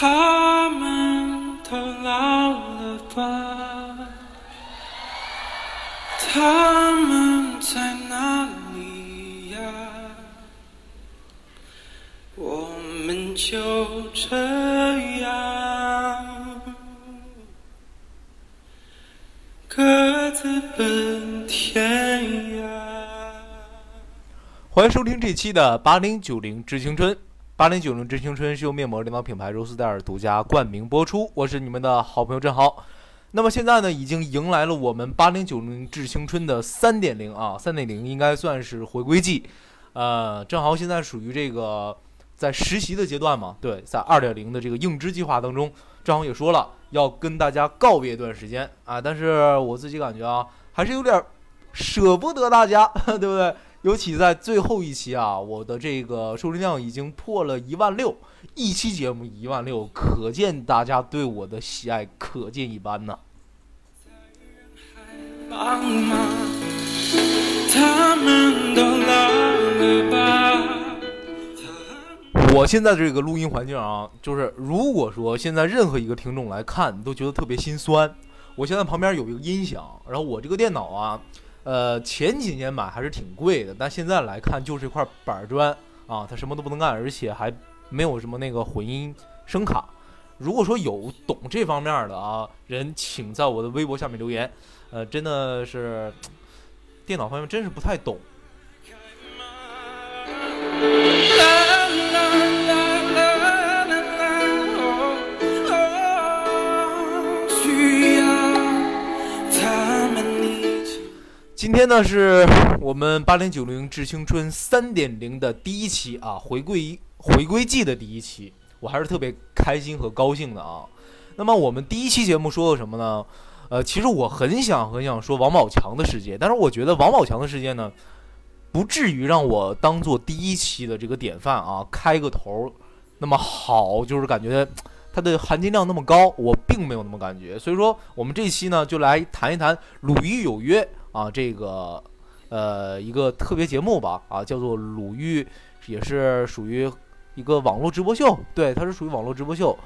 他们都老了吧？他们在哪里呀？我们就这样各自奔天涯。欢迎收听这期的八零九零致青春。八零九零致青春是由面膜领导品牌柔丝戴尔独家冠名播出，我是你们的好朋友郑豪。那么现在呢，已经迎来了我们八零九零致青春的三点零啊，三点零应该算是回归季。呃，郑豪现在属于这个在实习的阶段嘛，对，在二点零的这个应知计划当中，郑豪也说了要跟大家告别一段时间啊，但是我自己感觉啊，还是有点舍不得大家，对不对？尤其在最后一期啊，我的这个收听量已经破了一万六，一期节目一万六，可见大家对我的喜爱可见一斑呐。我现在这个录音环境啊，就是如果说现在任何一个听众来看，都觉得特别心酸。我现在旁边有一个音响，然后我这个电脑啊，呃，前几年买还是挺贵的，但现在来看就是一块板砖啊，它什么都不能干，而且还没有什么那个混音声卡。如果说有懂这方面的啊人，请在我的微博下面留言。呃，真的是电脑方面真是不太懂。今天呢是我们八零九零致青春三点零的第一期啊，回归回归季的第一期，我还是特别开心和高兴的啊。那么我们第一期节目说了什么呢？呃，其实我很想很想说王宝强的世界，但是我觉得王宝强的世界呢，不至于让我当做第一期的这个典范啊，开个头那么好，就是感觉它的含金量那么高，我并没有那么感觉。所以说，我们这期呢就来谈一谈《鲁豫有约》啊，这个呃一个特别节目吧啊，叫做《鲁豫》，也是属于一个网络直播秀，对，它是属于网络直播秀。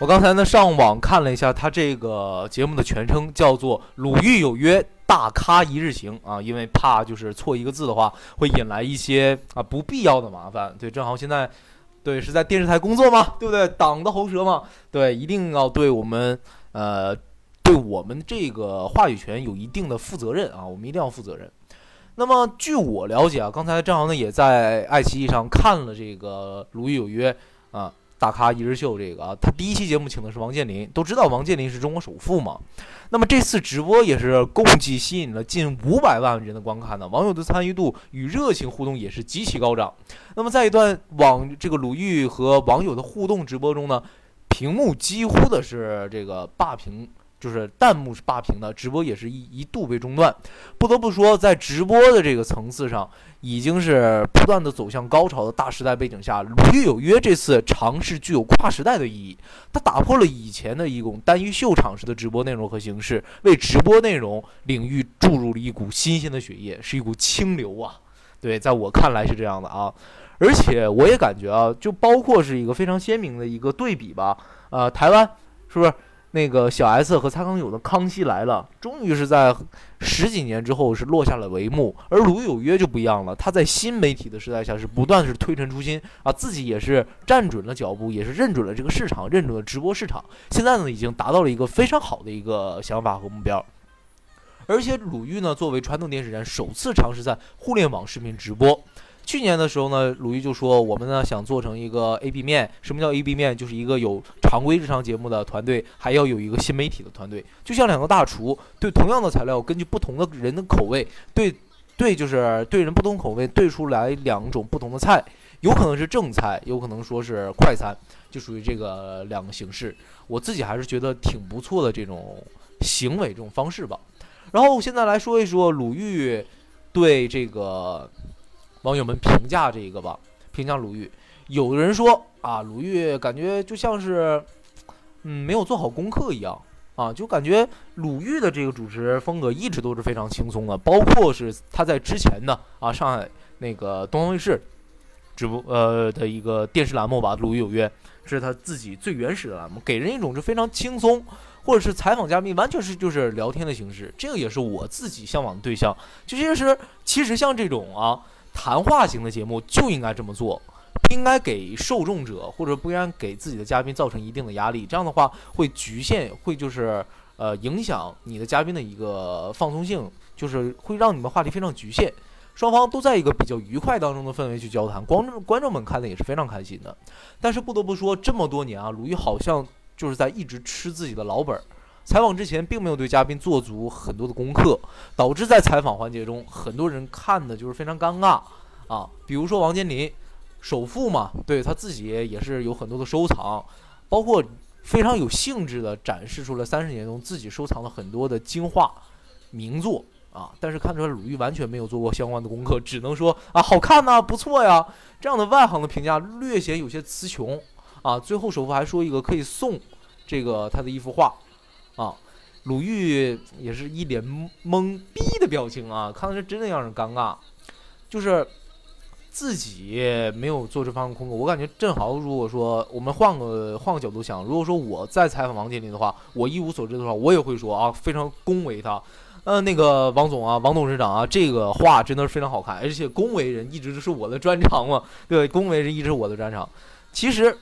我刚才呢上网看了一下，他这个节目的全称叫做《鲁豫有约大咖一日行》啊，因为怕就是错一个字的话，会引来一些啊不必要的麻烦。对，正好现在对是在电视台工作嘛，对不对？党的喉舌嘛，对，一定要对我们呃对我们这个话语权有一定的负责任啊，我们一定要负责任。那么据我了解啊，刚才正好呢也在爱奇艺上看了这个《鲁豫有约》啊。大咖一日秀这个啊，他第一期节目请的是王健林，都知道王健林是中国首富嘛。那么这次直播也是共计吸引了近五百万人的观看呢，网友的参与度与热情互动也是极其高涨。那么在一段网这个鲁豫和网友的互动直播中呢，屏幕几乎的是这个霸屏。就是弹幕是霸屏的，直播也是一一度被中断。不得不说，在直播的这个层次上，已经是不断的走向高潮的大时代背景下，鲁豫有约这次尝试具有跨时代的意义。它打破了以前的一种单一秀场式的直播内容和形式，为直播内容领域注入了一股新鲜的血液，是一股清流啊！对，在我看来是这样的啊。而且我也感觉啊，就包括是一个非常鲜明的一个对比吧。呃，台湾是不是？那个小 S 和蔡康永的《康熙来了》，终于是在十几年之后是落下了帷幕。而《鲁豫有约》就不一样了，他在新媒体的时代下是不断是推陈出新啊，自己也是站准了脚步，也是认准了这个市场，认准了直播市场。现在呢，已经达到了一个非常好的一个想法和目标。而且鲁豫呢，作为传统电视人，首次尝试在互联网视频直播。去年的时候呢，鲁豫就说我们呢想做成一个 A B 面。什么叫 A B 面？就是一个有常规日常节目的团队，还要有一个新媒体的团队。就像两个大厨，对同样的材料，根据不同的人的口味，对对，就是对人不同口味，对出来两种不同的菜，有可能是正菜，有可能说是快餐，就属于这个两个形式。我自己还是觉得挺不错的这种行为这种方式吧。然后现在来说一说鲁豫对这个。网友们评价这个吧，评价鲁豫，有的人说啊，鲁豫感觉就像是，嗯，没有做好功课一样啊，就感觉鲁豫的这个主持风格一直都是非常轻松的，包括是他在之前的啊上海那个东方卫视直播呃的一个电视栏目吧，《鲁豫有约》是他自己最原始的栏目，给人一种是非常轻松，或者是采访嘉宾完全是就是聊天的形式，这个也是我自己向往的对象。就其实其实像这种啊谈话型的节目就应该这么做。不应该给受众者或者不应该给自己的嘉宾造成一定的压力，这样的话会局限，会就是呃影响你的嘉宾的一个放松性，就是会让你们话题非常局限，双方都在一个比较愉快当中的氛围去交谈，观众观众们看的也是非常开心的。但是不得不说，这么多年啊，鲁豫好像就是在一直吃自己的老本儿，采访之前并没有对嘉宾做足很多的功课，导致在采访环节中，很多人看的就是非常尴尬啊，比如说王健林。首富嘛，对他自己也是有很多的收藏，包括非常有兴致的展示出了三十年中自己收藏了很多的精画名作啊。但是看出来鲁豫完全没有做过相关的功课，只能说啊好看呐，不错呀。这样的外行的评价略显有些词穷啊。最后首富还说一个可以送这个他的一幅画啊，鲁豫也是一脸懵逼的表情啊，看的是真的让人尴尬，就是。自己没有做这方面功课，我感觉正好。如果说我们换个换个角度想，如果说我在采访王健林的话，我一无所知的话，我也会说啊，非常恭维他。呃，那个王总啊，王董事长啊，这个画真的是非常好看，而且恭维人一直都是我的专长嘛。对，恭维人一直是我的专长。其实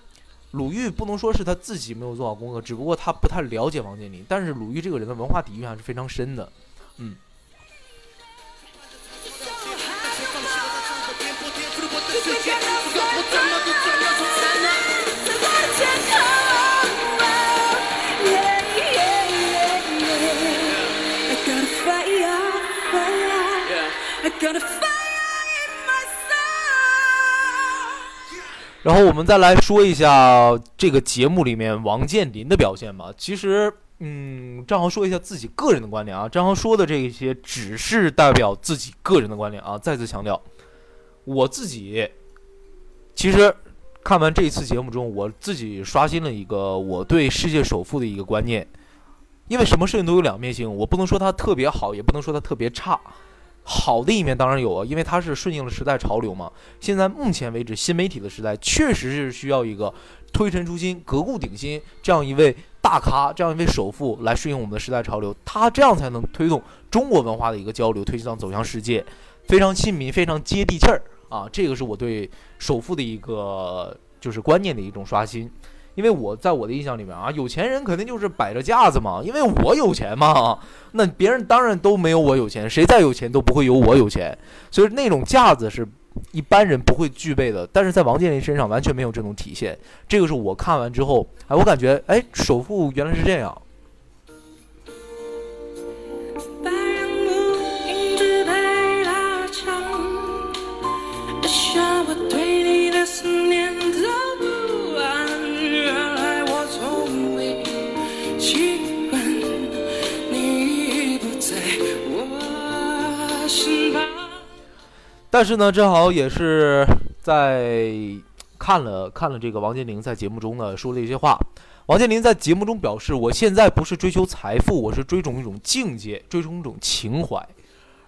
鲁豫不能说是他自己没有做好功课，只不过他不太了解王健林。但是鲁豫这个人的文化底蕴还是非常深的，嗯。然后我们再来说一下这个节目里面王健林的表现吧。其实，嗯，张豪说一下自己个人的观点啊。张豪说的这些只是代表自己个人的观点啊。再次强调，我自己其实看完这一次节目中，我自己刷新了一个我对世界首富的一个观念。因为什么事情都有两面性，我不能说它特别好，也不能说它特别差。好的一面当然有啊，因为它是顺应了时代潮流嘛。现在目前为止，新媒体的时代确实是需要一个推陈出新、革故鼎新这样一位大咖、这样一位首富来顺应我们的时代潮流，他这样才能推动中国文化的一个交流，推向走向世界，非常亲民、非常接地气儿啊！这个是我对首富的一个就是观念的一种刷新。因为我在我的印象里面啊，有钱人肯定就是摆着架子嘛，因为我有钱嘛，那别人当然都没有我有钱，谁再有钱都不会有我有钱，所以那种架子是一般人不会具备的。但是在王健林身上完全没有这种体现，这个是我看完之后，哎，我感觉，哎，首富原来是这样。但是呢，正好也是在看了看了这个王健林在节目中呢说了一些话。王健林在节目中表示：“我现在不是追求财富，我是追逐一种境界，追逐一种情怀。”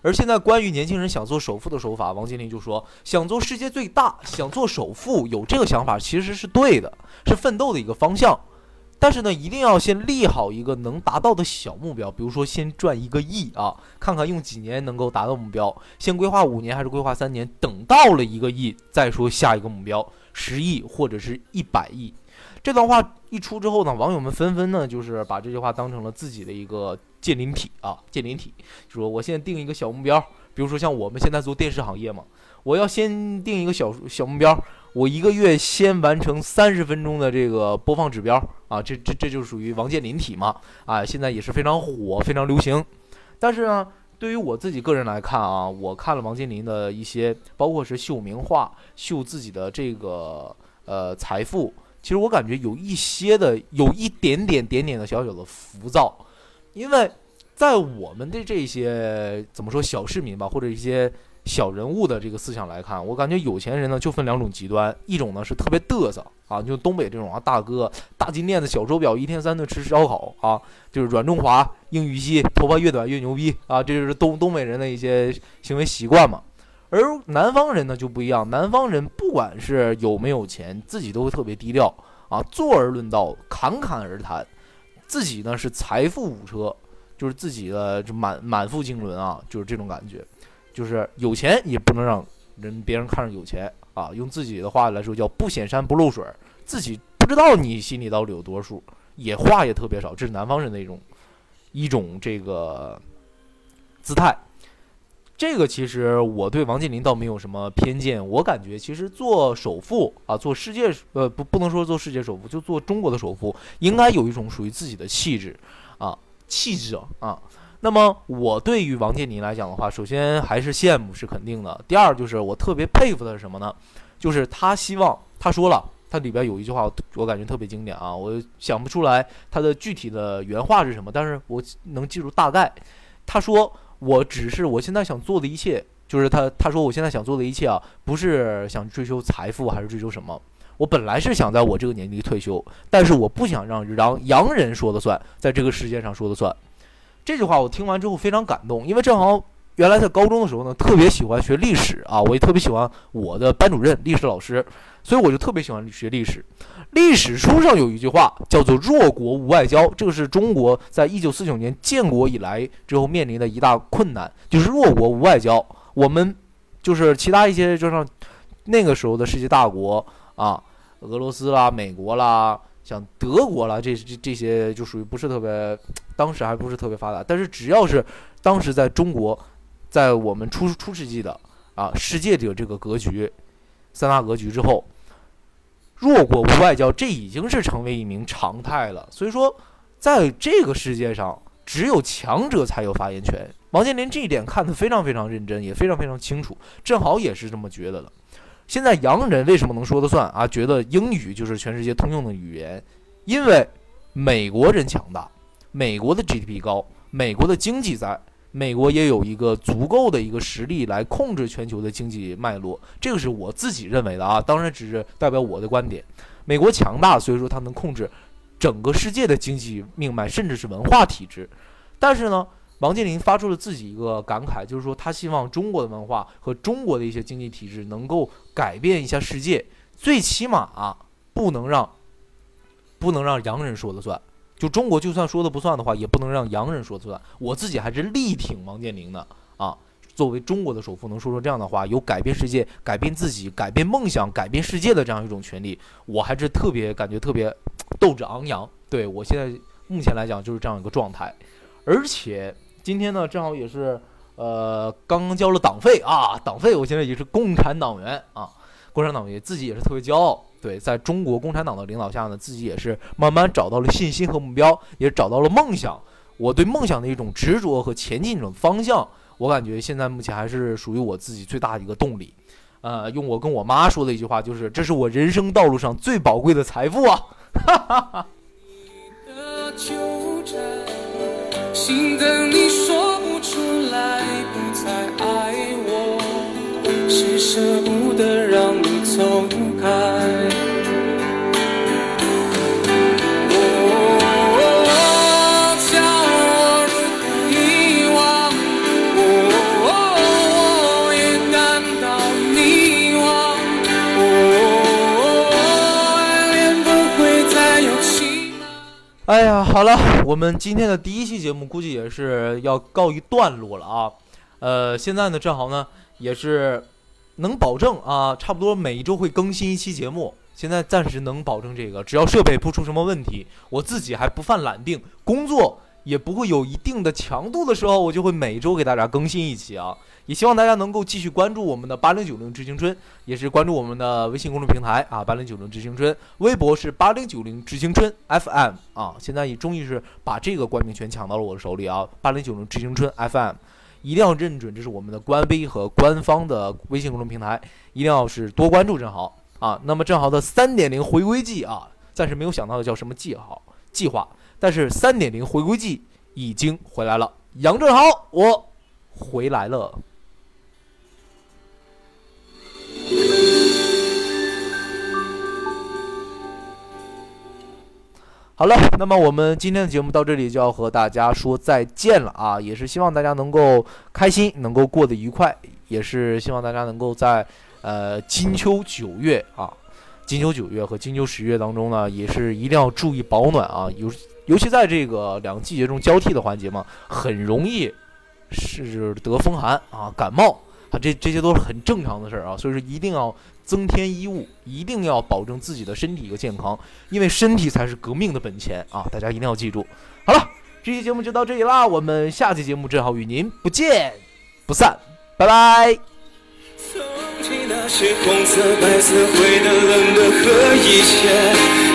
而现在关于年轻人想做首富的手法，王健林就说：“想做世界最大，想做首富，有这个想法其实是对的，是奋斗的一个方向。”但是呢，一定要先立好一个能达到的小目标，比如说先赚一个亿啊，看看用几年能够达到目标。先规划五年还是规划三年？等到了一个亿再说下一个目标，十亿或者是一百亿。这段话一出之后呢，网友们纷纷呢就是把这句话当成了自己的一个建林体啊，建林体，就说我现在定一个小目标，比如说像我们现在做电视行业嘛，我要先定一个小小目标。我一个月先完成三十分钟的这个播放指标啊，这这这就属于王健林体嘛啊，现在也是非常火，非常流行。但是呢，对于我自己个人来看啊，我看了王健林的一些，包括是秀名画、秀自己的这个呃财富，其实我感觉有一些的，有一点点点点的小小的浮躁，因为在我们的这些怎么说小市民吧，或者一些。小人物的这个思想来看，我感觉有钱人呢就分两种极端，一种呢是特别嘚瑟啊，就东北这种啊，大哥大金链子小手表，一天三顿吃烧烤啊，就是软中华硬玉溪，头发越短越牛逼啊，这就是东东北人的一些行为习惯嘛。而南方人呢就不一样，南方人不管是有没有钱，自己都会特别低调啊，坐而论道，侃侃而谈，自己呢是财富五车，就是自己的就满满腹经纶啊，就是这种感觉。就是有钱也不能让人别人看着有钱啊，用自己的话来说叫不显山不漏水，自己不知道你心里到底有多数，也话也特别少，这是南方人的一种一种这个姿态。这个其实我对王健林倒没有什么偏见，我感觉其实做首富啊，做世界呃不不能说做世界首富，就做中国的首富，应该有一种属于自己的气质啊，气质啊。那么我对于王健林来讲的话，首先还是羡慕是肯定的。第二就是我特别佩服的是什么呢？就是他希望他说了，他里边有一句话，我感觉特别经典啊，我想不出来他的具体的原话是什么，但是我能记住大概。他说：“我只是我现在想做的一切，就是他他说我现在想做的一切啊，不是想追求财富还是追求什么？我本来是想在我这个年纪退休，但是我不想让让洋人说了算，在这个世界上说了算。”这句话我听完之后非常感动，因为正好原来在高中的时候呢，特别喜欢学历史啊，我也特别喜欢我的班主任历史老师，所以我就特别喜欢学历史。历史书上有一句话叫做“弱国无外交”，这个是中国在一九四九年建国以来之后面临的一大困难，就是弱国无外交。我们就是其他一些，就像那个时候的世界大国啊，俄罗斯啦、美国啦。像德国了，这这这些就属于不是特别，当时还不是特别发达。但是只要是当时在中国，在我们初初世纪的啊世界的这个格局，三大格局之后，弱国无外交，这已经是成为一名常态了。所以说，在这个世界上，只有强者才有发言权。王健林这一点看得非常非常认真，也非常非常清楚，正好也是这么觉得的。现在洋人为什么能说得算啊？觉得英语就是全世界通用的语言，因为美国人强大，美国的 GDP 高，美国的经济在，美国也有一个足够的一个实力来控制全球的经济脉络。这个是我自己认为的啊，当然只是代表我的观点。美国强大，所以说它能控制整个世界的经济命脉，甚至是文化体制。但是呢？王健林发出了自己一个感慨，就是说他希望中国的文化和中国的一些经济体制能够改变一下世界，最起码，不能让不能让洋人说了算。就中国就算说的不算的话，也不能让洋人说了算。我自己还是力挺王健林的啊，作为中国的首富，能说出这样的话，有改变世界、改变自己、改变梦想、改变世界的这样一种权利，我还是特别感觉特别斗志昂扬。对我现在目前来讲就是这样一个状态，而且。今天呢，正好也是，呃，刚刚交了党费啊，党费，我现在也是共产党员啊，共产党员自己也是特别骄傲。对，在中国共产党的领导下呢，自己也是慢慢找到了信心和目标，也找到了梦想。我对梦想的一种执着和前进的方向，我感觉现在目前还是属于我自己最大的一个动力。呃，用我跟我妈说的一句话就是，这是我人生道路上最宝贵的财富啊！哈哈哈。心疼你说不出来，不再爱我，是舍不得让你走开。哎呀，好了，我们今天的第一期节目估计也是要告一段落了啊。呃，现在呢，正好呢也是能保证啊，差不多每一周会更新一期节目。现在暂时能保证这个，只要设备不出什么问题，我自己还不犯懒病，工作也不会有一定的强度的时候，我就会每周给大家更新一期啊。也希望大家能够继续关注我们的八零九零知青春，也是关注我们的微信公众平台啊，八零九零知青春，微博是八零九零知青春 FM 啊，现在也终于是把这个冠名权抢到了我的手里啊，八零九零知青春 FM，一定要认准这是我们的官微和官方的微信公众平台，一定要是多关注正好啊。那么正好的三点零回归季啊，暂时没有想到的叫什么计划计划，但是三点零回归季已经回来了，杨振豪，我回来了。好了，那么我们今天的节目到这里就要和大家说再见了啊！也是希望大家能够开心，能够过得愉快，也是希望大家能够在呃金秋九月啊，金秋九月和金秋十月当中呢，也是一定要注意保暖啊，有。尤其在这个两个季节中交替的环节嘛，很容易是得风寒啊、感冒啊，这这些都是很正常的事儿啊，所以说一定要。增添衣物，一定要保证自己的身体一个健康，因为身体才是革命的本钱啊！大家一定要记住。好了，这期节目就到这里啦，我们下期节目正好与您不见不散，拜拜。看着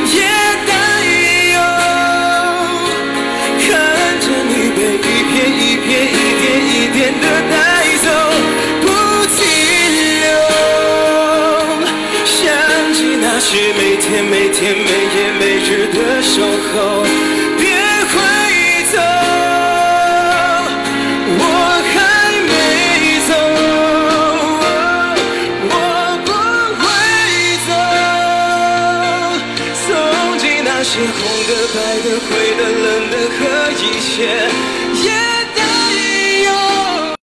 天每天每夜每日的守候，